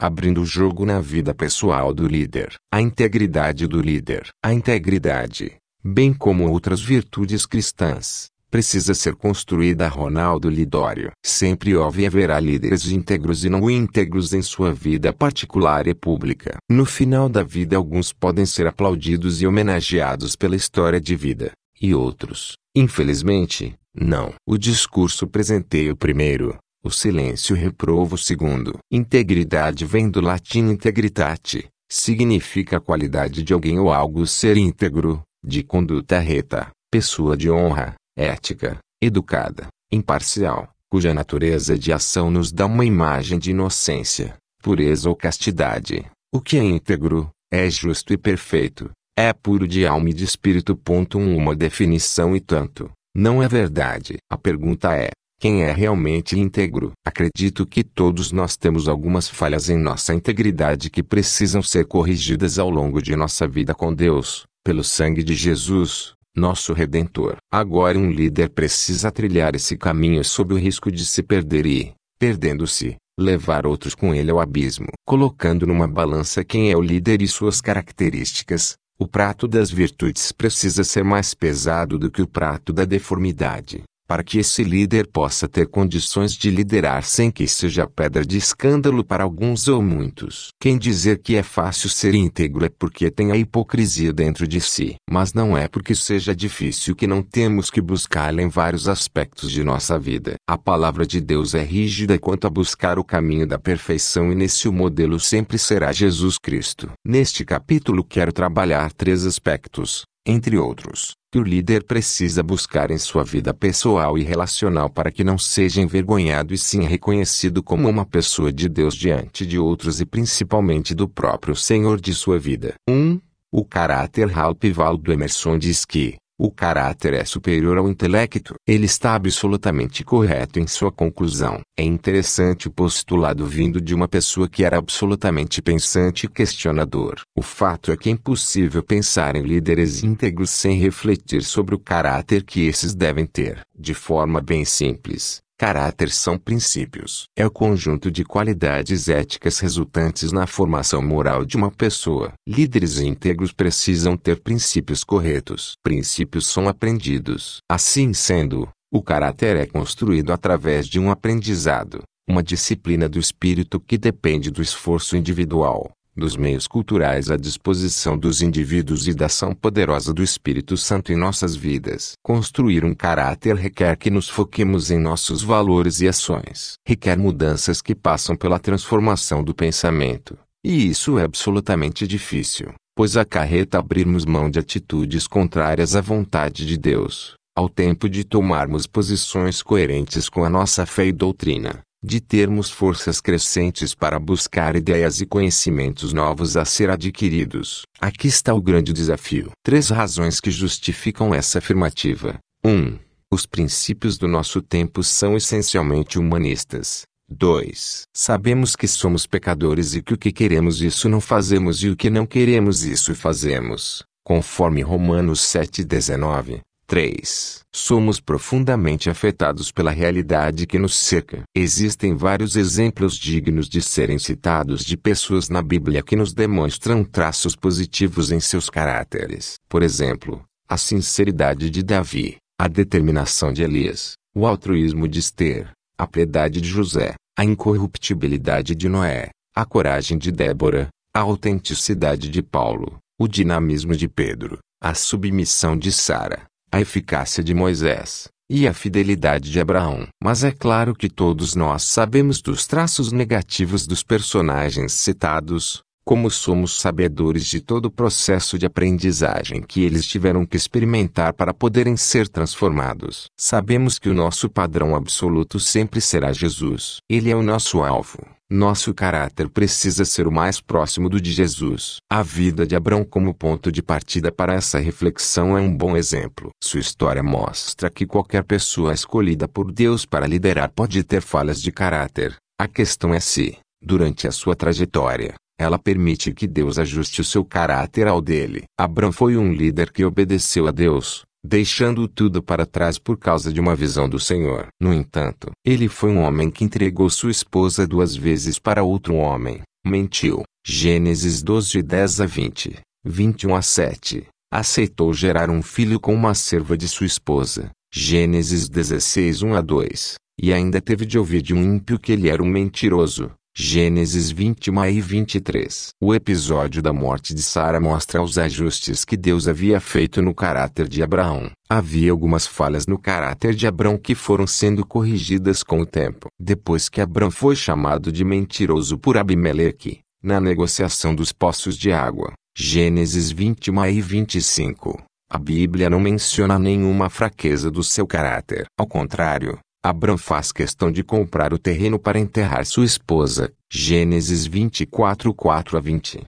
abrindo o jogo na vida pessoal do líder. A integridade do líder. A integridade, bem como outras virtudes cristãs, precisa ser construída Ronaldo Lidório. Sempre houve e haverá líderes íntegros e não íntegros em sua vida particular e pública. No final da vida alguns podem ser aplaudidos e homenageados pela história de vida, e outros, infelizmente, não. O discurso presenteia o primeiro, o silêncio reprova o segundo. Integridade vem do latim integritate, significa a qualidade de alguém ou algo ser íntegro, de conduta reta, pessoa de honra, ética, educada, imparcial, cuja natureza de ação nos dá uma imagem de inocência, pureza ou castidade. O que é íntegro, é justo e perfeito, é puro de alma e de espírito. Um, uma definição e tanto. Não é verdade. A pergunta é: quem é realmente íntegro? Acredito que todos nós temos algumas falhas em nossa integridade que precisam ser corrigidas ao longo de nossa vida com Deus, pelo sangue de Jesus, nosso Redentor. Agora um líder precisa trilhar esse caminho sob o risco de se perder e, perdendo-se, levar outros com ele ao abismo. Colocando numa balança quem é o líder e suas características, o prato das virtudes precisa ser mais pesado do que o prato da deformidade para que esse líder possa ter condições de liderar sem que seja pedra de escândalo para alguns ou muitos. Quem dizer que é fácil ser íntegro é porque tem a hipocrisia dentro de si. Mas não é porque seja difícil que não temos que buscá-la em vários aspectos de nossa vida. A palavra de Deus é rígida quanto a buscar o caminho da perfeição e nesse o modelo sempre será Jesus Cristo. Neste capítulo quero trabalhar três aspectos, entre outros que o líder precisa buscar em sua vida pessoal e relacional para que não seja envergonhado e sim reconhecido como uma pessoa de Deus diante de outros e principalmente do próprio Senhor de sua vida. 1. Um, o caráter Ralph Waldo Emerson diz que, o caráter é superior ao intelecto. Ele está absolutamente correto em sua conclusão. É interessante o postulado vindo de uma pessoa que era absolutamente pensante e questionador. O fato é que é impossível pensar em líderes íntegros sem refletir sobre o caráter que esses devem ter. De forma bem simples, Caráter são princípios. É o conjunto de qualidades éticas resultantes na formação moral de uma pessoa. Líderes íntegros precisam ter princípios corretos. Princípios são aprendidos. Assim sendo, o caráter é construído através de um aprendizado, uma disciplina do espírito que depende do esforço individual dos meios culturais à disposição dos indivíduos e da ação poderosa do Espírito Santo em nossas vidas. Construir um caráter requer que nos foquemos em nossos valores e ações. Requer mudanças que passam pela transformação do pensamento. E isso é absolutamente difícil, pois acarreta abrirmos mão de atitudes contrárias à vontade de Deus, ao tempo de tomarmos posições coerentes com a nossa fé e doutrina de termos forças crescentes para buscar ideias e conhecimentos novos a ser adquiridos. Aqui está o grande desafio. Três razões que justificam essa afirmativa. 1. Um, os princípios do nosso tempo são essencialmente humanistas. 2. Sabemos que somos pecadores e que o que queremos isso não fazemos e o que não queremos isso fazemos, conforme Romanos 7,19. 3. Somos profundamente afetados pela realidade que nos cerca. Existem vários exemplos dignos de serem citados de pessoas na Bíblia que nos demonstram traços positivos em seus caráteres. Por exemplo, a sinceridade de Davi, a determinação de Elias, o altruísmo de Esther, a piedade de José, a incorruptibilidade de Noé, a coragem de Débora, a autenticidade de Paulo, o dinamismo de Pedro, a submissão de Sara, a eficácia de Moisés e a fidelidade de Abraão. Mas é claro que todos nós sabemos dos traços negativos dos personagens citados, como somos sabedores de todo o processo de aprendizagem que eles tiveram que experimentar para poderem ser transformados. Sabemos que o nosso padrão absoluto sempre será Jesus. Ele é o nosso alvo. Nosso caráter precisa ser o mais próximo do de Jesus. A vida de Abraão como ponto de partida para essa reflexão é um bom exemplo. Sua história mostra que qualquer pessoa escolhida por Deus para liderar pode ter falhas de caráter. A questão é se, durante a sua trajetória, ela permite que Deus ajuste o seu caráter ao dele. Abraão foi um líder que obedeceu a Deus, deixando tudo para trás por causa de uma visão do Senhor. No entanto, ele foi um homem que entregou sua esposa duas vezes para outro homem, Mentiu. Gênesis 12 10 a 20, 21 a 7. Aceitou gerar um filho com uma serva de sua esposa. Gênesis 16 1 a 2. E ainda teve de ouvir de um ímpio que ele era um mentiroso. Gênesis 21 e 23. O episódio da morte de Sara mostra os ajustes que Deus havia feito no caráter de Abraão. Havia algumas falhas no caráter de Abraão que foram sendo corrigidas com o tempo. Depois que Abraão foi chamado de mentiroso por Abimeleque, na negociação dos poços de água, Gênesis 21 e 25, a Bíblia não menciona nenhuma fraqueza do seu caráter. Ao contrário, Abram faz questão de comprar o terreno para enterrar sua esposa. Gênesis 24, 4 a 20.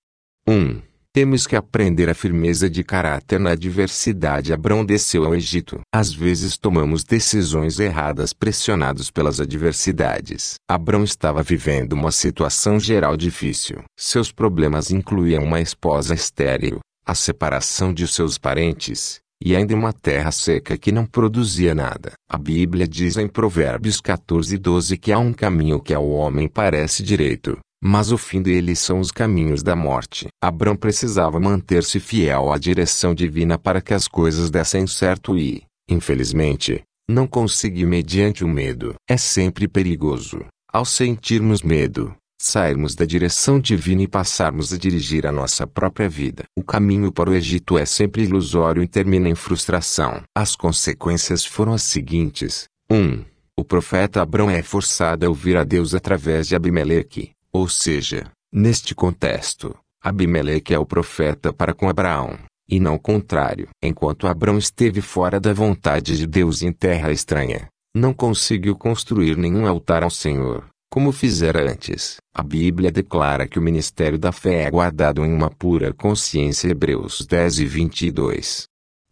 1. Temos que aprender a firmeza de caráter na adversidade. Abrão desceu ao Egito. Às vezes tomamos decisões erradas pressionados pelas adversidades. Abrão estava vivendo uma situação geral difícil. Seus problemas incluíam uma esposa estéril, a separação de seus parentes, e ainda uma terra seca que não produzia nada. A Bíblia diz em Provérbios 14 12 que há um caminho que ao homem parece direito, mas o fim dele são os caminhos da morte. Abrão precisava manter-se fiel à direção divina para que as coisas dessem certo e, infelizmente, não conseguiu mediante o medo. É sempre perigoso, ao sentirmos medo, sairmos da direção divina e passarmos a dirigir a nossa própria vida. O caminho para o Egito é sempre ilusório e termina em frustração. As consequências foram as seguintes: 1. Um, o profeta Abrão é forçado a ouvir a Deus através de Abimeleque, ou seja, neste contexto, Abimeleque é o profeta para com Abraão, e não o contrário. Enquanto Abrão esteve fora da vontade de Deus em terra estranha, não conseguiu construir nenhum altar ao Senhor como fizera antes. A Bíblia declara que o ministério da fé é guardado em uma pura consciência Hebreus 10 e 22.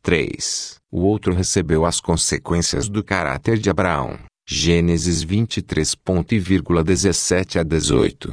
3. O outro recebeu as consequências do caráter de Abraão. Gênesis 23.17 a 18.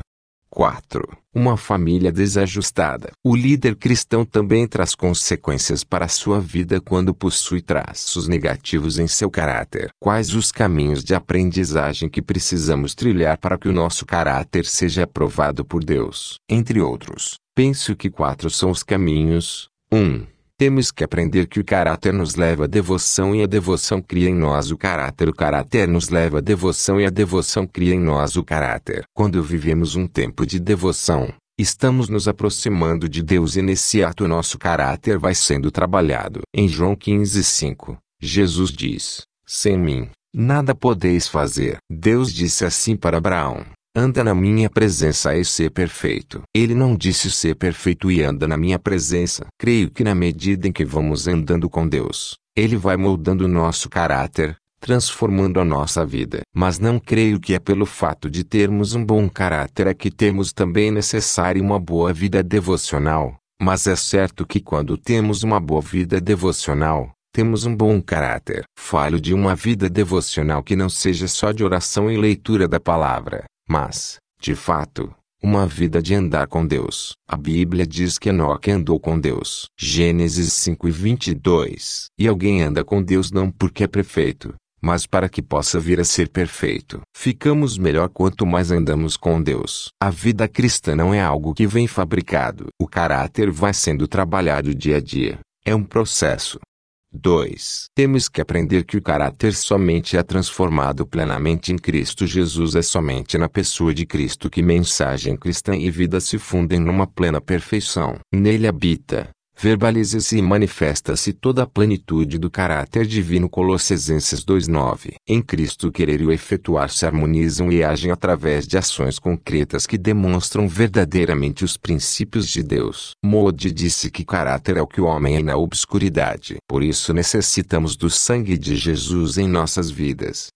4. Uma família desajustada. O líder cristão também traz consequências para sua vida quando possui traços negativos em seu caráter. Quais os caminhos de aprendizagem que precisamos trilhar para que o nosso caráter seja aprovado por Deus? Entre outros, penso que quatro são os caminhos. 1. Um, temos que aprender que o caráter nos leva à devoção e a devoção cria em nós o caráter. O caráter nos leva à devoção e a devoção cria em nós o caráter. Quando vivemos um tempo de devoção, estamos nos aproximando de Deus e nesse ato nosso caráter vai sendo trabalhado. Em João 15:5, Jesus diz: Sem mim, nada podeis fazer. Deus disse assim para Abraão: anda na minha presença e ser perfeito. Ele não disse ser perfeito e anda na minha presença. Creio que na medida em que vamos andando com Deus, Ele vai moldando o nosso caráter, transformando a nossa vida. Mas não creio que é pelo fato de termos um bom caráter é que temos também necessário uma boa vida devocional. Mas é certo que quando temos uma boa vida devocional, temos um bom caráter. Falho de uma vida devocional que não seja só de oração e leitura da palavra, mas, de fato, uma vida de andar com Deus. A Bíblia diz que Enoque andou com Deus. Gênesis 5 e 22. E alguém anda com Deus não porque é perfeito, mas para que possa vir a ser perfeito. Ficamos melhor quanto mais andamos com Deus. A vida cristã não é algo que vem fabricado. O caráter vai sendo trabalhado dia a dia. É um processo. 2. Temos que aprender que o caráter somente é transformado plenamente em Cristo Jesus. É somente na pessoa de Cristo que mensagem cristã e vida se fundem numa plena perfeição. Nele habita, verbaliza-se e manifesta-se toda a plenitude do caráter divino Colossenses 2:9. Em Cristo querer e o efetuar se harmonizam e agem através de ações concretas que demonstram verdadeiramente os princípios de Deus. Mode disse que caráter é o que o homem é na obscuridade. Por isso necessitamos do sangue de Jesus em nossas vidas.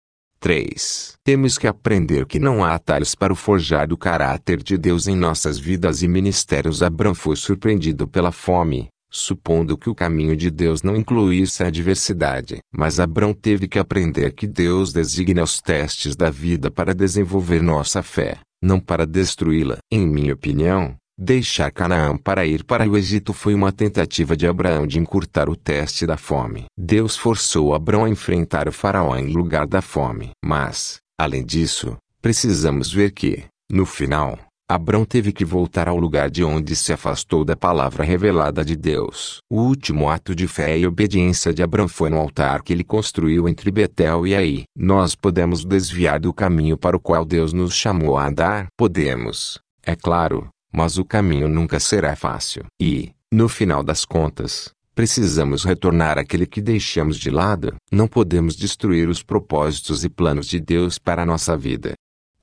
3. Temos que aprender que não há atalhos para o forjar do caráter de Deus em nossas vidas e ministérios. Abraão foi surpreendido pela fome, supondo que o caminho de Deus não incluísse a adversidade. Mas Abraão teve que aprender que Deus designa os testes da vida para desenvolver nossa fé, não para destruí-la. Em minha opinião, Deixar Canaã para ir para o Egito foi uma tentativa de Abraão de encurtar o teste da fome. Deus forçou Abraão a enfrentar o faraó em lugar da fome. Mas, além disso, precisamos ver que, no final, Abrão teve que voltar ao lugar de onde se afastou da palavra revelada de Deus. O último ato de fé e obediência de Abrão foi no altar que ele construiu entre Betel e Aí. Nós podemos desviar do caminho para o qual Deus nos chamou a andar? Podemos, é claro, mas o caminho nunca será fácil. E, no final das contas, precisamos retornar àquele que deixamos de lado. Não podemos destruir os propósitos e planos de Deus para a nossa vida.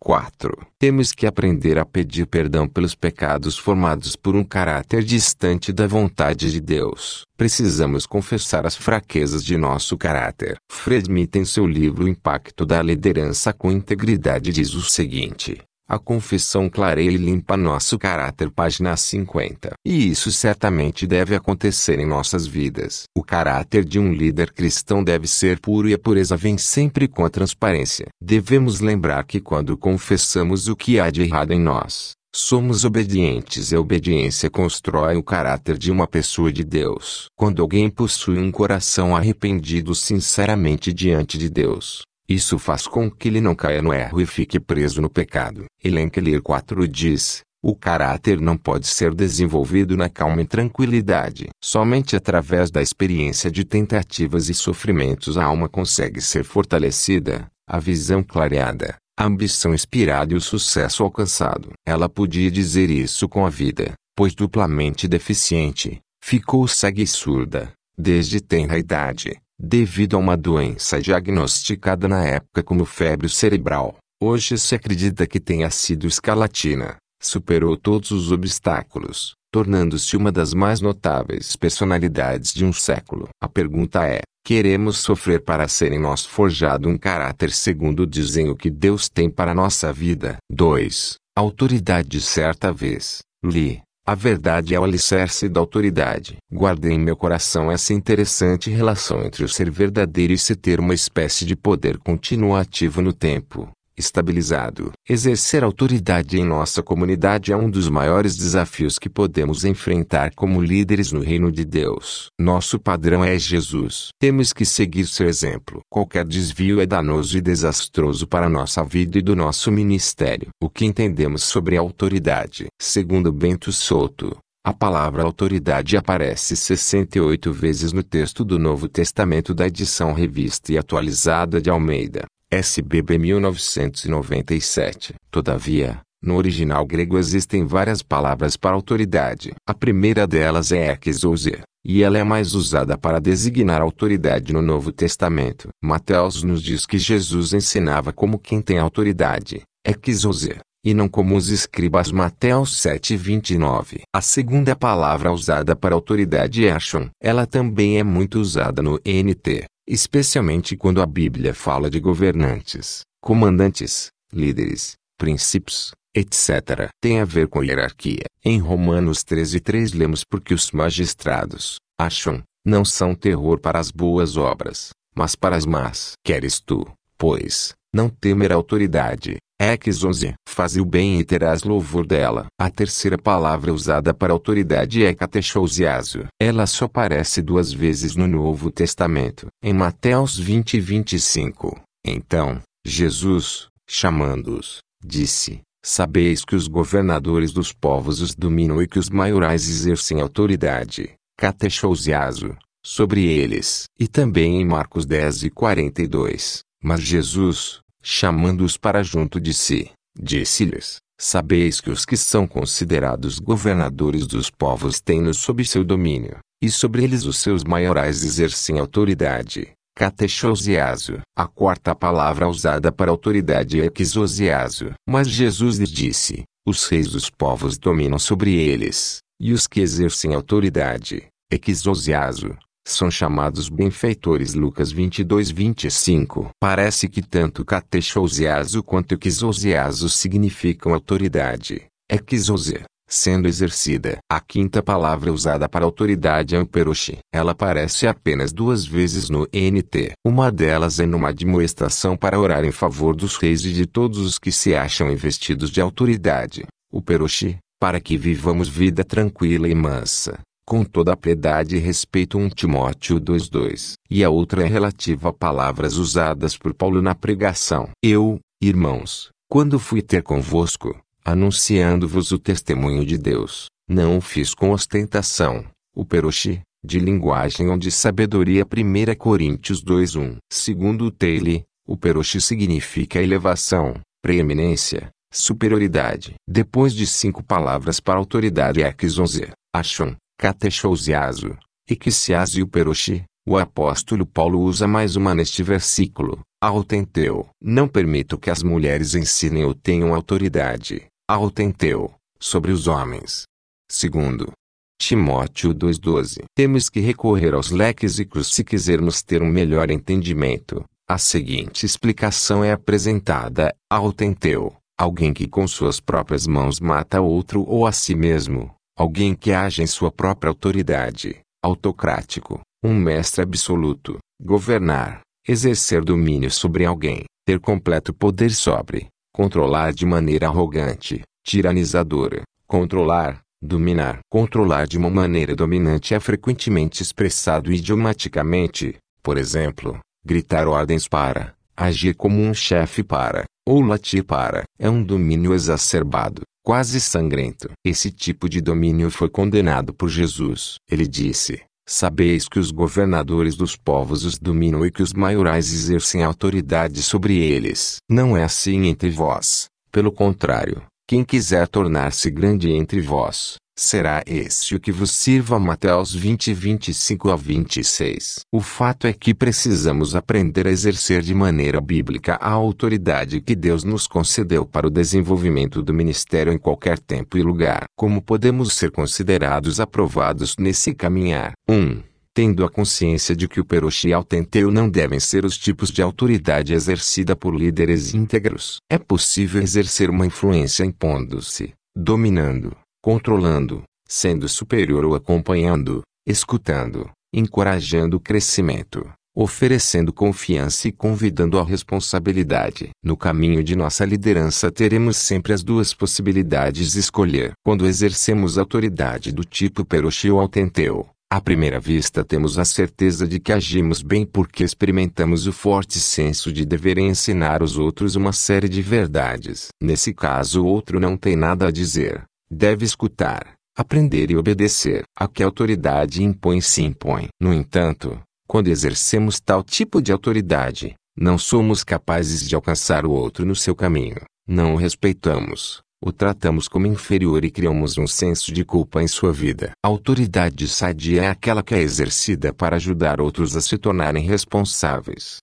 4. Temos que aprender a pedir perdão pelos pecados formados por um caráter distante da vontade de Deus. Precisamos confessar as fraquezas de nosso caráter. Fred Smith, em seu livro Impacto da Liderança com Integridade, diz o seguinte: a confissão clareia e limpa nosso caráter. Página 50. E isso certamente deve acontecer em nossas vidas. O caráter de um líder cristão deve ser puro e a pureza vem sempre com a transparência. Devemos lembrar que quando confessamos o que há de errado em nós, Somos obedientes e a obediência constrói o caráter de uma pessoa de Deus. Quando alguém possui um coração arrependido sinceramente diante de Deus, isso faz com que ele não caia no erro e fique preso no pecado. Elenkelir 4 diz, o caráter não pode ser desenvolvido na calma e tranquilidade. Somente através da experiência de tentativas e sofrimentos a alma consegue ser fortalecida, a visão clareada, a ambição inspirada e o sucesso alcançado. Ela podia dizer isso com a vida, pois duplamente deficiente, ficou cega e surda, desde tenra idade devido a uma doença diagnosticada na época como febre cerebral. Hoje se acredita que tenha sido escalatina. Superou todos os obstáculos, tornando-se uma das mais notáveis personalidades de um século. A pergunta é: queremos sofrer para ser em nós forjado um caráter segundo o desenho que Deus tem para nossa vida? 2. Autoridade certa vez. Li, a verdade é o alicerce da autoridade. Guardei em meu coração essa interessante relação entre o ser verdadeiro e se ter uma espécie de poder continuativo no tempo estabilizado. Exercer autoridade em nossa comunidade é um dos maiores desafios que podemos enfrentar como líderes no reino de Deus. Nosso padrão é Jesus. Temos que seguir seu exemplo. Qualquer desvio é danoso e desastroso para nossa vida e do nosso ministério. O que entendemos sobre autoridade? Segundo Bento Souto, a palavra autoridade aparece 68 vezes no texto do Novo Testamento da edição revista e atualizada de Almeida. SBB 1997. Todavia, no original grego existem várias palavras para autoridade. A primeira delas é exousia, e ela é mais usada para designar autoridade no Novo Testamento. Mateus nos diz que Jesus ensinava como quem tem autoridade, exousia, e não como os escribas Mateus 7:29. A segunda palavra usada para autoridade é achon. Ela também é muito usada no NT, especialmente quando a Bíblia fala de governantes, comandantes, líderes, princípios, etc. Tem a ver com hierarquia. Em Romanos 13:3 lemos porque os magistrados, acham, não são terror para as boas obras, mas para as más. Queres tu, pois, não temer a autoridade, Exose, faz o bem e terás louvor dela. A terceira palavra usada para autoridade é catechousiaso. Ela só aparece duas vezes no Novo Testamento. Em Mateus 20 e 25. Então, Jesus, chamando-os, disse, Sabeis que os governadores dos povos os dominam e que os maiorais exercem autoridade, catechousiaso, sobre eles. E também em Marcos 10 e 42. Mas Jesus, chamando-os para junto de si, disse-lhes: Sabeis que os que são considerados governadores dos povos têm-nos sob seu domínio, e sobre eles os seus maiorais exercem autoridade. Catechosiaso. A quarta palavra usada para autoridade é exosiaso. Mas Jesus lhes disse: Os reis dos povos dominam sobre eles, e os que exercem autoridade, exosiaso, são chamados benfeitores Lucas 22 25. Parece que tanto catechousiaso quanto exousiaso significam autoridade. Exousia, sendo exercida. A quinta palavra usada para autoridade é amperoche. Ela aparece apenas duas vezes no NT. Uma delas é numa admoestação para orar em favor dos reis e de todos os que se acham investidos de autoridade. O peroche, para que vivamos vida tranquila e mansa com toda a piedade e respeito 1 Timóteo 2:2. E a outra é relativa a palavras usadas por Paulo na pregação. Eu, irmãos, quando fui ter convosco, anunciando-vos o testemunho de Deus. Não o fiz com ostentação. O peroxi, de linguagem ou de sabedoria 1 Coríntios 2:1. Segundo Taylor, o peroxi significa elevação, preeminência, superioridade. Depois de cinco palavras para autoridade exonze, achon, catechousiaso, equissias e o peroxi, o apóstolo Paulo usa mais uma neste versículo, autenteu. Não permito que as mulheres ensinem ou tenham autoridade, autenteu, sobre os homens. Segundo, Timóteo 2,12 Temos que recorrer aos cruz se quisermos ter um melhor entendimento. A seguinte explicação é apresentada, autenteu, alguém que com suas próprias mãos mata outro ou a si mesmo, alguém que age em sua própria autoridade, autocrático, um mestre absoluto, governar, exercer domínio sobre alguém, ter completo poder sobre, controlar de maneira arrogante, tiranizadora, controlar, dominar. Controlar de uma maneira dominante é frequentemente expressado idiomaticamente, por exemplo, gritar ordens para, agir como um chefe para, ou latir para. É um domínio exacerbado, quase sangrento. Esse tipo de domínio foi condenado por Jesus. Ele disse: Sabeis que os governadores dos povos os dominam e que os maiorais exercem autoridade sobre eles. Não é assim entre vós. Pelo contrário, quem quiser tornar-se grande entre vós, será esse o que vos sirva. Mateus 20, 25 a 26. O fato é que precisamos aprender a exercer de maneira bíblica a autoridade que Deus nos concedeu para o desenvolvimento do ministério em qualquer tempo e lugar. Como podemos ser considerados aprovados nesse caminhar? 1 tendo a consciência de que o peroxi e o tenteu não devem ser os tipos de autoridade exercida por líderes íntegros. É possível exercer uma influência impondo-se, dominando, controlando, sendo superior ou acompanhando, escutando, encorajando o crescimento, oferecendo confiança e convidando à responsabilidade. No caminho de nossa liderança teremos sempre as duas possibilidades de escolher. Quando exercemos autoridade do tipo Peroshi ou Altenteu, à primeira vista temos a certeza de que agimos bem porque experimentamos o forte senso de dever ensinar os outros uma série de verdades. Nesse caso o outro não tem nada a dizer, deve escutar, aprender e obedecer. A que a autoridade impõe se impõe. No entanto, quando exercemos tal tipo de autoridade, não somos capazes de alcançar o outro no seu caminho, não o respeitamos, o tratamos como inferior e criamos um senso de culpa em sua vida. A autoridade sadia é aquela que é exercida para ajudar outros a se tornarem responsáveis.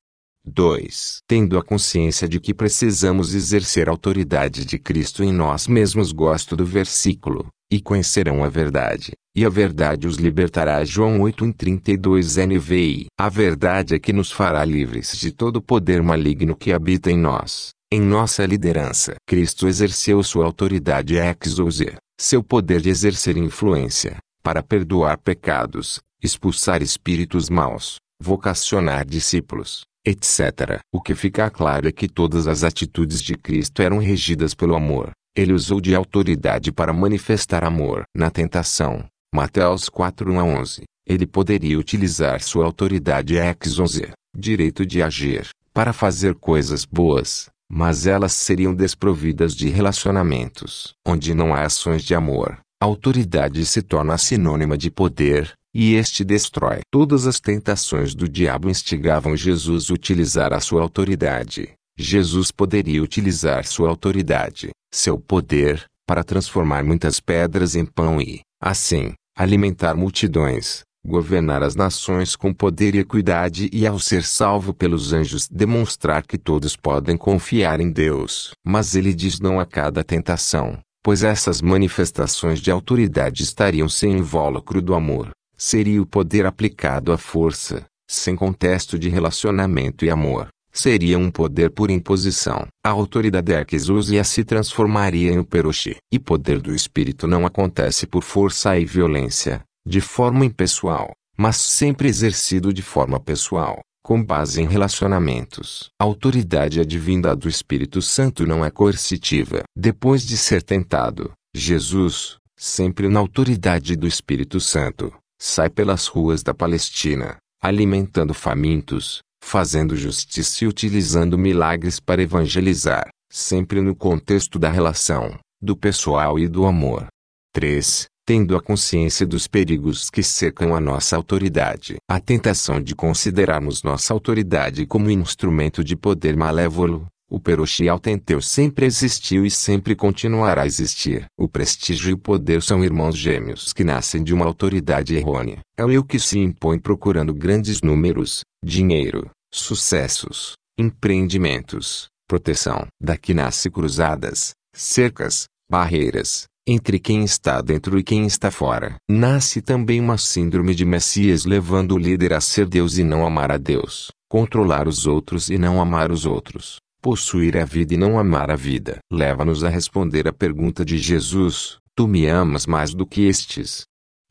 2. Tendo a consciência de que precisamos exercer a autoridade de Cristo em nós mesmos, gosto do versículo, e conhecerão a verdade, e a verdade os libertará. João 8 32 NVI. A verdade é que nos fará livres de todo o poder maligno que habita em nós, em nossa liderança. Cristo exerceu sua autoridade exousia, seu poder de exercer influência, para perdoar pecados, expulsar espíritos maus, vocacionar discípulos, etc. O que fica claro é que todas as atitudes de Cristo eram regidas pelo amor. Ele usou de autoridade para manifestar amor. Na tentação, Mateus 4 a 11, ele poderia utilizar sua autoridade exonze, direito de agir, para fazer coisas boas, mas elas seriam desprovidas de relacionamentos. Onde não há ações de amor, autoridade se torna sinônima de poder, e este destrói. Todas as tentações do diabo instigavam Jesus a utilizar a sua autoridade. Jesus poderia utilizar sua autoridade, seu poder, para transformar muitas pedras em pão e, assim, alimentar multidões, governar as nações com poder e equidade e ao ser salvo pelos anjos demonstrar que todos podem confiar em Deus. Mas ele diz não a cada tentação, pois essas manifestações de autoridade estariam sem invólucro do amor, seria o poder aplicado à força, sem contexto de relacionamento e amor. Seria um poder por imposição. A autoridade exousia se transformaria em o peroxi. E poder do espírito não acontece por força e violência, de forma impessoal, mas sempre exercido de forma pessoal, com base em relacionamentos. A autoridade advinda do Espírito Santo não é coercitiva. Depois de ser tentado, Jesus, sempre na autoridade do Espírito Santo, sai pelas ruas da Palestina, alimentando famintos, fazendo justiça e utilizando milagres para evangelizar, sempre no contexto da relação, do pessoal e do amor. 3. Tendo a consciência dos perigos que cercam a nossa autoridade. A tentação de considerarmos nossa autoridade como instrumento de poder malévolo, o Peroshi Autenteu sempre existiu e sempre continuará a existir. O prestígio e o poder são irmãos gêmeos que nascem de uma autoridade errônea. É o eu que se impõe procurando grandes números, dinheiro, sucessos, empreendimentos, proteção. Daqui nasce cruzadas, cercas, barreiras, entre quem está dentro e quem está fora. Nasce também uma síndrome de Messias levando o líder a ser Deus e não amar a Deus, controlar os outros e não amar os outros, possuir a vida e não amar a vida. Leva-nos a responder a pergunta de Jesus: Tu me amas mais do que estes?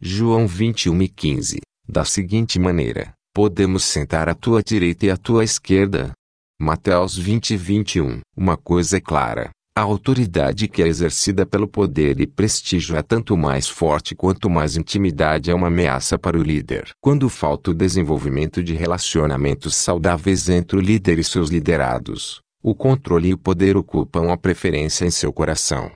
João 21 e 15. Da seguinte maneira: Podemos sentar à tua direita e à tua esquerda? Mateus 20 e 21. Uma coisa é clara: a autoridade que é exercida pelo poder e prestígio é tanto mais forte quanto mais intimidade é uma ameaça para o líder. Quando falta o desenvolvimento de relacionamentos saudáveis entre o líder e seus liderados, o controle e o poder ocupam a preferência em seu coração.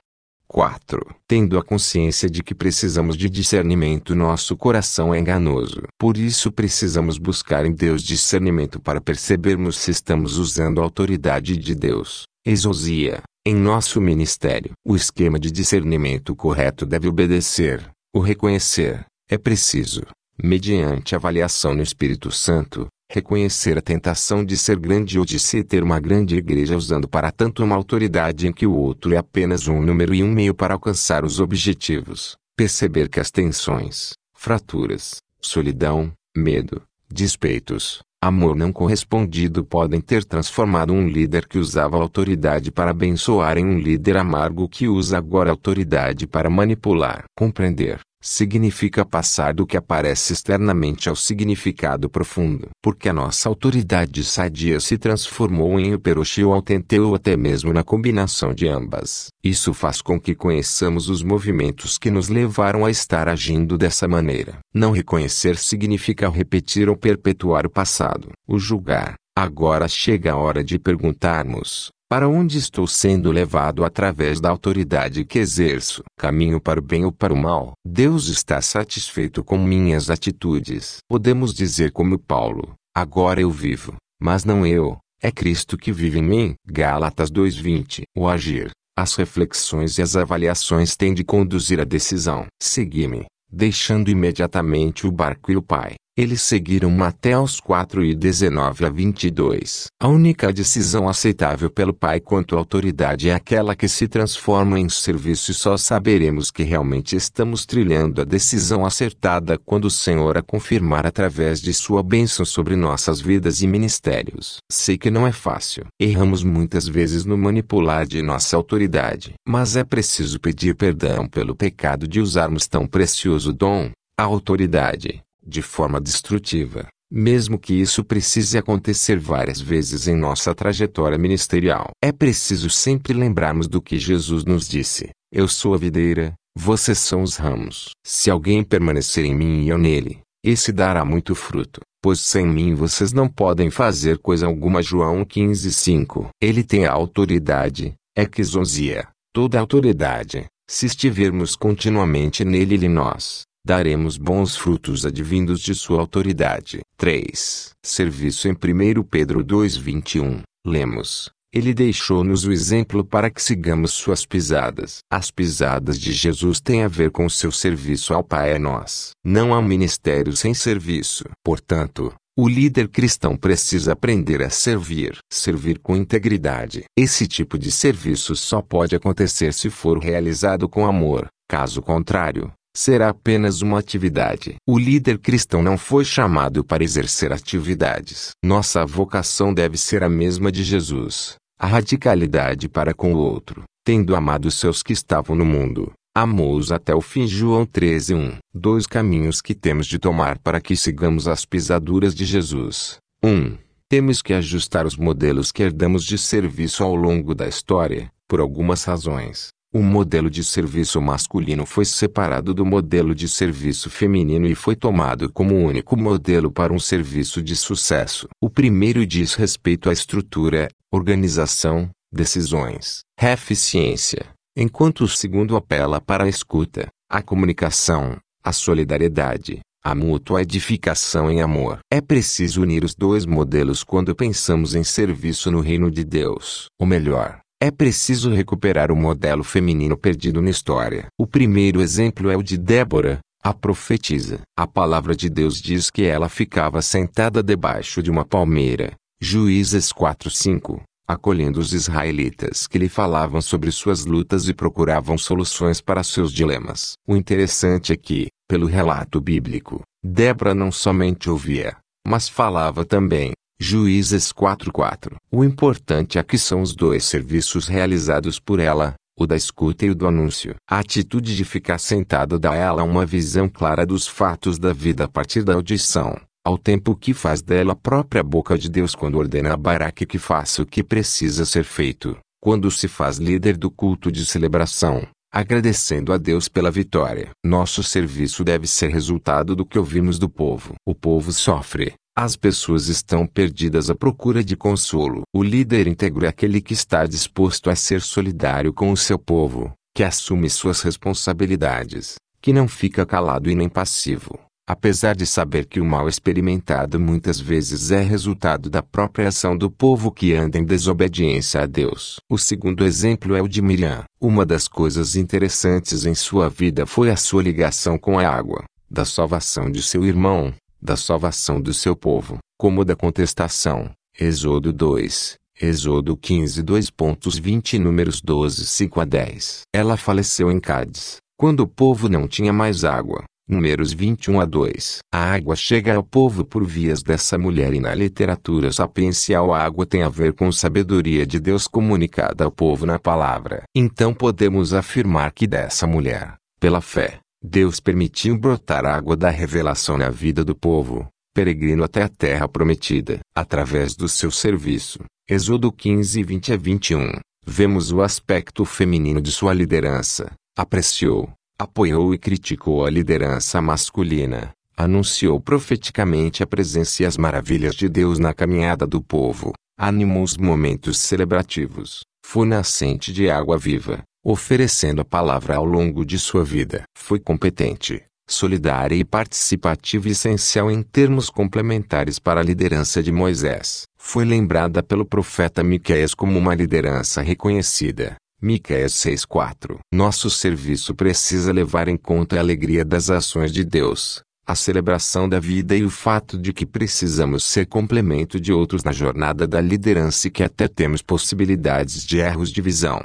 4. Tendo a consciência de que precisamos de discernimento, nosso coração é enganoso. Por isso precisamos buscar em Deus discernimento para percebermos se estamos usando a autoridade de Deus. Exosia. Em nosso ministério, o esquema de discernimento correto deve obedecer, o reconhecer. É preciso, mediante avaliação no Espírito Santo, reconhecer a tentação de ser grande ou de se ter uma grande igreja usando para tanto uma autoridade em que o outro é apenas um número e um meio para alcançar os objetivos, perceber que as tensões, fraturas, solidão, medo, despeitos, amor não correspondido podem ter transformado um líder que usava autoridade para abençoar em um líder amargo que usa agora autoridade para manipular. Compreender, significa passar do que aparece externamente ao significado profundo. Porque a nossa autoridade sadia se transformou em hiperoshi ou autenteu ou até mesmo na combinação de ambas. Isso faz com que conheçamos os movimentos que nos levaram a estar agindo dessa maneira. Não reconhecer significa repetir ou perpetuar o passado. O julgar. Agora chega a hora de perguntarmos: para onde estou sendo levado através da autoridade que exerço? Caminho para o bem ou para o mal? Deus está satisfeito com minhas atitudes. Podemos dizer como Paulo: Agora eu vivo, mas não eu, é Cristo que vive em mim. Gálatas 2:20. O agir, as reflexões e as avaliações têm de conduzir a decisão. Segui-me, deixando imediatamente o barco e o Pai. Eles seguiram Mateus 4 e 19 a 22. A única decisão aceitável pelo Pai quanto à autoridade é aquela que se transforma em serviço e só saberemos que realmente estamos trilhando a decisão acertada quando o Senhor a confirmar através de sua bênção sobre nossas vidas e ministérios. Sei que não é fácil. Erramos muitas vezes no manipular de nossa autoridade, mas é preciso pedir perdão pelo pecado de usarmos tão precioso dom, a autoridade de forma destrutiva, mesmo que isso precise acontecer várias vezes em nossa trajetória ministerial. É preciso sempre lembrarmos do que Jesus nos disse: Eu sou a videira, vocês são os ramos. Se alguém permanecer em mim e eu nele, esse dará muito fruto, pois sem mim vocês não podem fazer coisa alguma. João 15:5. Ele tem a autoridade, é que exosia, toda autoridade. Se estivermos continuamente nele e nós, daremos bons frutos advindos de sua autoridade. 3. Serviço em 1 Pedro 2:21. Lemos: Ele deixou-nos o exemplo para que sigamos suas pisadas. As pisadas de Jesus têm a ver com seu serviço ao Pai a nós. Não há ministério sem serviço. Portanto, o líder cristão precisa aprender a servir, servir com integridade. Esse tipo de serviço só pode acontecer se for realizado com amor. Caso contrário, será apenas uma atividade. O líder cristão não foi chamado para exercer atividades. Nossa vocação deve ser a mesma de Jesus. A radicalidade para com o outro, tendo amado seus que estavam no mundo, amou-os até o fim. João 13:1. Dois caminhos que temos de tomar para que sigamos as pisaduras de Jesus. 1. Temos que ajustar os modelos que herdamos de serviço ao longo da história, por algumas razões. O modelo de serviço masculino foi separado do modelo de serviço feminino e foi tomado como o único modelo para um serviço de sucesso. O primeiro diz respeito à estrutura, organização, decisões, eficiência, enquanto o segundo apela para a escuta, a comunicação, a solidariedade, a mútua edificação em amor. É preciso unir os dois modelos quando pensamos em serviço no reino de Deus. Ou melhor, é preciso recuperar o modelo feminino perdido na história. O primeiro exemplo é o de Débora, a profetisa. A palavra de Deus diz que ela ficava sentada debaixo de uma palmeira. Juízes 4:5 acolhendo os israelitas que lhe falavam sobre suas lutas e procuravam soluções para seus dilemas. O interessante é que, pelo relato bíblico, Débora não somente ouvia, mas falava também. Juízes 4:4. O importante aqui são os dois serviços realizados por ela, o da escuta e o do anúncio. A atitude de ficar sentado dá a ela uma visão clara dos fatos da vida a partir da audição, ao tempo que faz dela a própria boca de Deus quando ordena a Baraque que faça o que precisa ser feito, quando se faz líder do culto de celebração, agradecendo a Deus pela vitória. Nosso serviço deve ser resultado do que ouvimos do povo. O povo sofre, as pessoas estão perdidas à procura de consolo. O líder íntegro é aquele que está disposto a ser solidário com o seu povo, que assume suas responsabilidades, que não fica calado e nem passivo, apesar de saber que o mal experimentado muitas vezes é resultado da própria ação do povo que anda em desobediência a Deus. O segundo exemplo é o de Miriam. Uma das coisas interessantes em sua vida foi a sua ligação com a água, da salvação de seu irmão, da salvação do seu povo, como da contestação. Êxodo 2, Êxodo 15 2.20 Números 12 5 a 10 Ela faleceu em Cádiz, quando o povo não tinha mais água. Números 21 a 2 A água chega ao povo por vias dessa mulher e na literatura sapiencial a água tem a ver com sabedoria de Deus comunicada ao povo na palavra. Então podemos afirmar que dessa mulher, pela fé, Deus permitiu brotar água da revelação na vida do povo, peregrino até a terra prometida, através do seu serviço. Êxodo 15, 20 a 21. Vemos o aspecto feminino de sua liderança. Apreciou, apoiou e criticou a liderança masculina. Anunciou profeticamente a presença e as maravilhas de Deus na caminhada do povo. Animou os momentos celebrativos. Foi nascente de água viva, oferecendo a palavra ao longo de sua vida. Foi competente, solidária e participativa essencial em termos complementares para a liderança de Moisés. Foi lembrada pelo profeta Miqueias como uma liderança reconhecida. Miqueias 6:4. Nosso serviço precisa levar em conta a alegria das ações de Deus, a celebração da vida e o fato de que precisamos ser complemento de outros na jornada da liderança e que até temos possibilidades de erros de visão.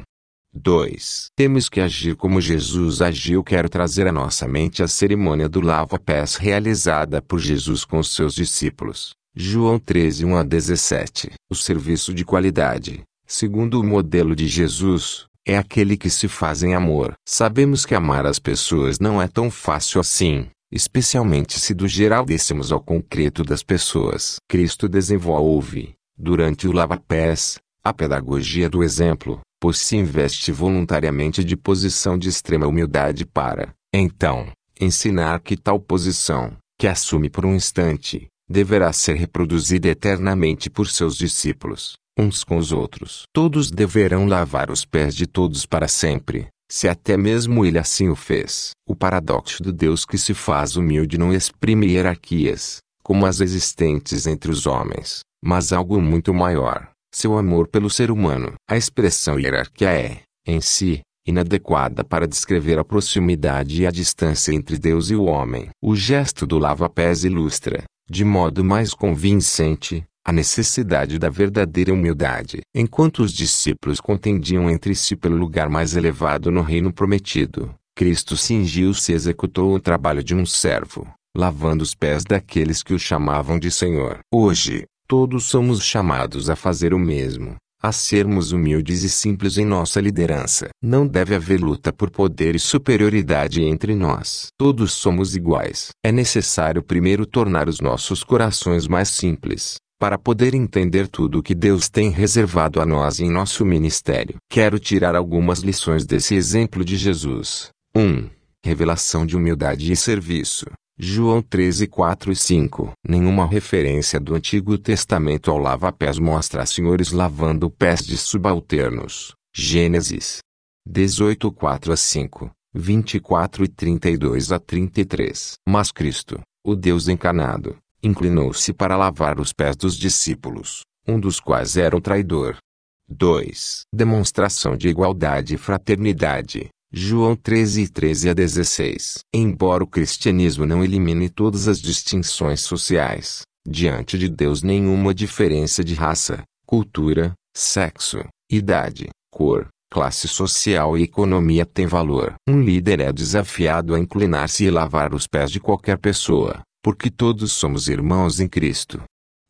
2. Temos que agir como Jesus agiu. Quero trazer à nossa mente a cerimônia do lava-pés realizada por Jesus com seus discípulos. João 13, 1 a 17. O serviço de qualidade, segundo o modelo de Jesus, é aquele que se faz em amor. Sabemos que amar as pessoas não é tão fácil assim, especialmente se do geral dessemos ao concreto das pessoas. Cristo desenvolve, durante o lava-pés, a pedagogia do exemplo, pois se investe voluntariamente de posição de extrema humildade para, então, ensinar que tal posição, que assume por um instante, deverá ser reproduzida eternamente por seus discípulos, uns com os outros. Todos deverão lavar os pés de todos para sempre, se até mesmo ele assim o fez. O paradoxo do Deus que se faz humilde não exprime hierarquias, como as existentes entre os homens, mas algo muito maior seu amor pelo ser humano. A expressão hierarquia é, em si, inadequada para descrever a proximidade e a distância entre Deus e o homem. O gesto do lava-pés ilustra, de modo mais convincente, a necessidade da verdadeira humildade. Enquanto os discípulos contendiam entre si pelo lugar mais elevado no reino prometido, Cristo cingiu-se e executou o trabalho de um servo, lavando os pés daqueles que o chamavam de Senhor. Hoje, Todos somos chamados a fazer o mesmo, a sermos humildes e simples em nossa liderança. Não deve haver luta por poder e superioridade entre nós. Todos somos iguais. É necessário primeiro tornar os nossos corações mais simples, para poder entender tudo o que Deus tem reservado a nós em nosso ministério. Quero tirar algumas lições desse exemplo de Jesus. 1. Revelação de humildade e serviço. João 13, 4 e 5. Nenhuma referência do Antigo Testamento ao lava-pés mostra senhores lavando pés de subalternos. Gênesis 18 4 a 5, 24 e 32 a 33. Mas Cristo, o Deus encarnado, inclinou-se para lavar os pés dos discípulos, um dos quais era o traidor. 2. Demonstração de igualdade e fraternidade. João 13 e 13 a 16. Embora o cristianismo não elimine todas as distinções sociais, diante de Deus nenhuma diferença de raça, cultura, sexo, idade, cor, classe social e economia tem valor. Um líder é desafiado a inclinar-se e lavar os pés de qualquer pessoa, porque todos somos irmãos em Cristo.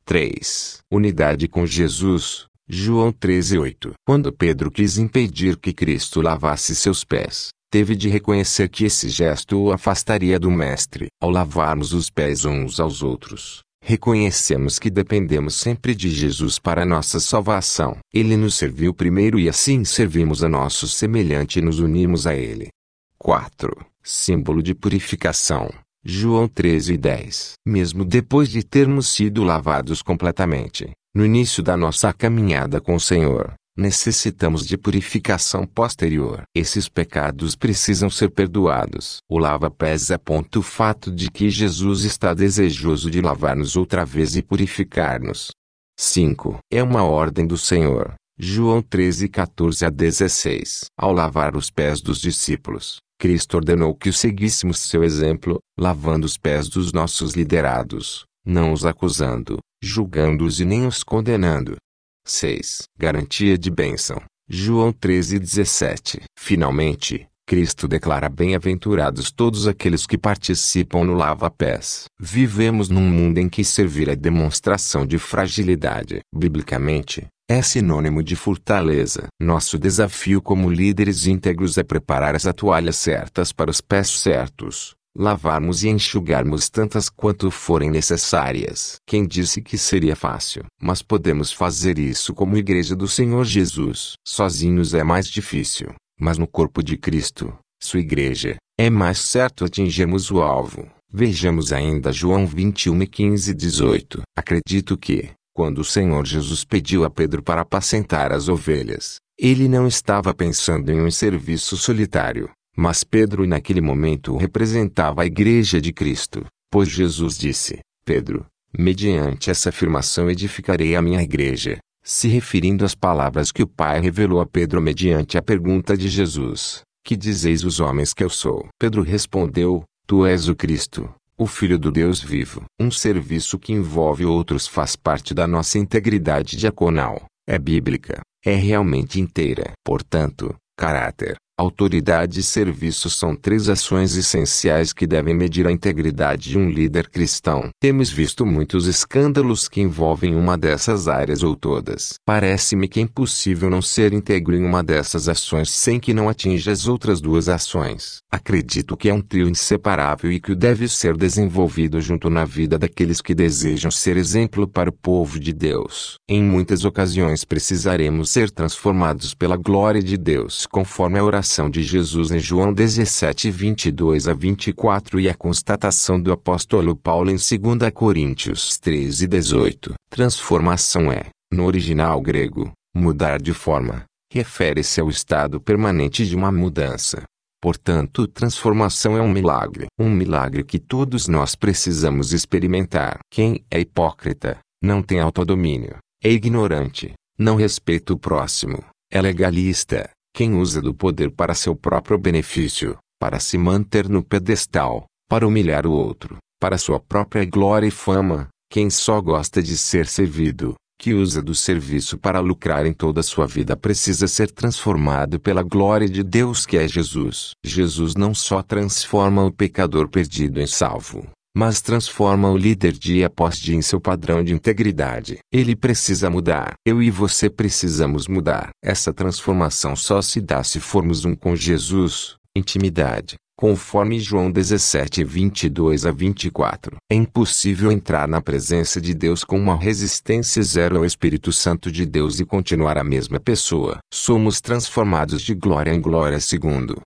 3. Unidade com Jesus. João 13:8. Quando Pedro quis impedir que Cristo lavasse seus pés, teve de reconhecer que esse gesto o afastaria do Mestre. Ao lavarmos os pés uns aos outros, reconhecemos que dependemos sempre de Jesus para nossa salvação. Ele nos serviu primeiro e assim servimos a nosso semelhante e nos unimos a Ele. 4. Símbolo de purificação. João 13:10. Mesmo depois de termos sido lavados completamente, no início da nossa caminhada com o Senhor, necessitamos de purificação posterior. Esses pecados precisam ser perdoados. O lava-pés aponta o fato de que Jesus está desejoso de lavar-nos outra vez e purificar-nos. 5. É uma ordem do Senhor. João 13, 14 a 16. Ao lavar os pés dos discípulos, Cristo ordenou que o seguíssemos seu exemplo, lavando os pés dos nossos liderados, não os acusando, julgando-os e nem os condenando. 6. Garantia de bênção. João 13:17. Finalmente, Cristo declara bem-aventurados todos aqueles que participam no lava-pés. Vivemos num mundo em que servir é demonstração de fragilidade. Biblicamente, é sinônimo de fortaleza. Nosso desafio como líderes íntegros é preparar as toalhas certas para os pés certos, lavarmos e enxugarmos tantas quanto forem necessárias. Quem disse que seria fácil? Mas podemos fazer isso como igreja do Senhor Jesus. Sozinhos é mais difícil, mas no corpo de Cristo, sua igreja, é mais certo atingirmos o alvo. Vejamos ainda João 21 e 15 e 18. Acredito que, quando o Senhor Jesus pediu a Pedro para apacentar as ovelhas, ele não estava pensando em um serviço solitário, mas Pedro naquele momento representava a igreja de Cristo, pois Jesus disse: Pedro, mediante essa afirmação edificarei a minha igreja, se referindo às palavras que o Pai revelou a Pedro mediante a pergunta de Jesus: Que dizeis os homens que eu sou? Pedro respondeu: Tu és o Cristo, o Filho do Deus vivo. Um serviço que envolve outros faz parte da nossa integridade diaconal, é bíblica, é realmente inteira. Portanto, caráter, Autoridade e serviço são três ações essenciais que devem medir a integridade de um líder cristão. Temos visto muitos escândalos que envolvem uma dessas áreas ou todas. Parece-me que é impossível não ser íntegro em uma dessas ações sem que não atinja as outras duas ações. Acredito que é um trio inseparável e que deve ser desenvolvido junto na vida daqueles que desejam ser exemplo para o povo de Deus. Em muitas ocasiões precisaremos ser transformados pela glória de Deus conforme a oração de Jesus em João 17, 22 a 24 e a constatação do apóstolo Paulo em 2 Coríntios 13, 18. Transformação é, no original grego, mudar de forma. Refere-se ao estado permanente de uma mudança. Portanto, transformação é um milagre. Um milagre que todos nós precisamos experimentar. Quem é hipócrita, não tem autodomínio, é ignorante, não respeita o próximo, é legalista, quem usa do poder para seu próprio benefício, para se manter no pedestal, para humilhar o outro, para sua própria glória e fama, quem só gosta de ser servido, que usa do serviço para lucrar em toda a sua vida precisa ser transformado pela glória de Deus que é Jesus. Jesus não só transforma o pecador perdido em salvo, mas transforma o líder dia após dia em seu padrão de integridade. Ele precisa mudar. Eu e você precisamos mudar. Essa transformação só se dá se formos um com Jesus, intimidade, conforme João 17, 22 a 24. É impossível entrar na presença de Deus com uma resistência zero ao Espírito Santo de Deus e continuar a mesma pessoa. Somos transformados de glória em glória segundo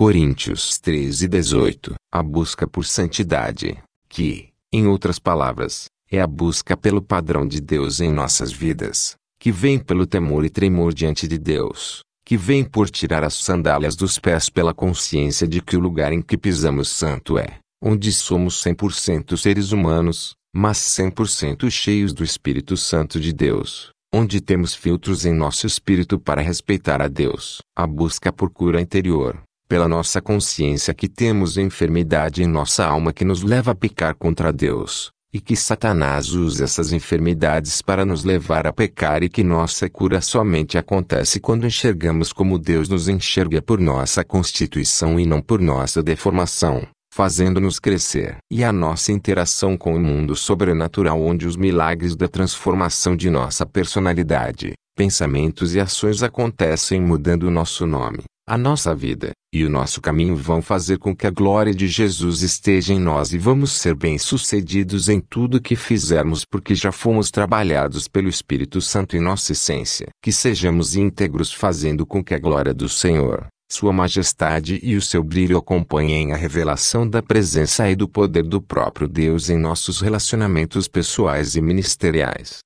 Coríntios 13, 18. A busca por santidade que, em outras palavras, é a busca pelo padrão de Deus em nossas vidas, que vem pelo temor e tremor diante de Deus, que vem por tirar as sandálias dos pés pela consciência de que o lugar em que pisamos santo é, onde somos 100% seres humanos, mas 100% cheios do Espírito Santo de Deus, onde temos filtros em nosso espírito para respeitar a Deus. A busca por cura interior, pela nossa consciência que temos enfermidade em nossa alma que nos leva a pecar contra Deus, e que Satanás usa essas enfermidades para nos levar a pecar e que nossa cura somente acontece quando enxergamos como Deus nos enxerga por nossa constituição e não por nossa deformação fazendo-nos crescer. E a nossa interação com o mundo sobrenatural onde os milagres da transformação de nossa personalidade, pensamentos e ações acontecem mudando o nosso nome, a nossa vida, e o nosso caminho vão fazer com que a glória de Jesus esteja em nós e vamos ser bem-sucedidos em tudo que fizermos porque já fomos trabalhados pelo Espírito Santo em nossa essência. Que sejamos íntegros fazendo com que a glória do Senhor, sua Majestade e o seu brilho acompanhem a revelação da presença e do poder do próprio Deus em nossos relacionamentos pessoais e ministeriais.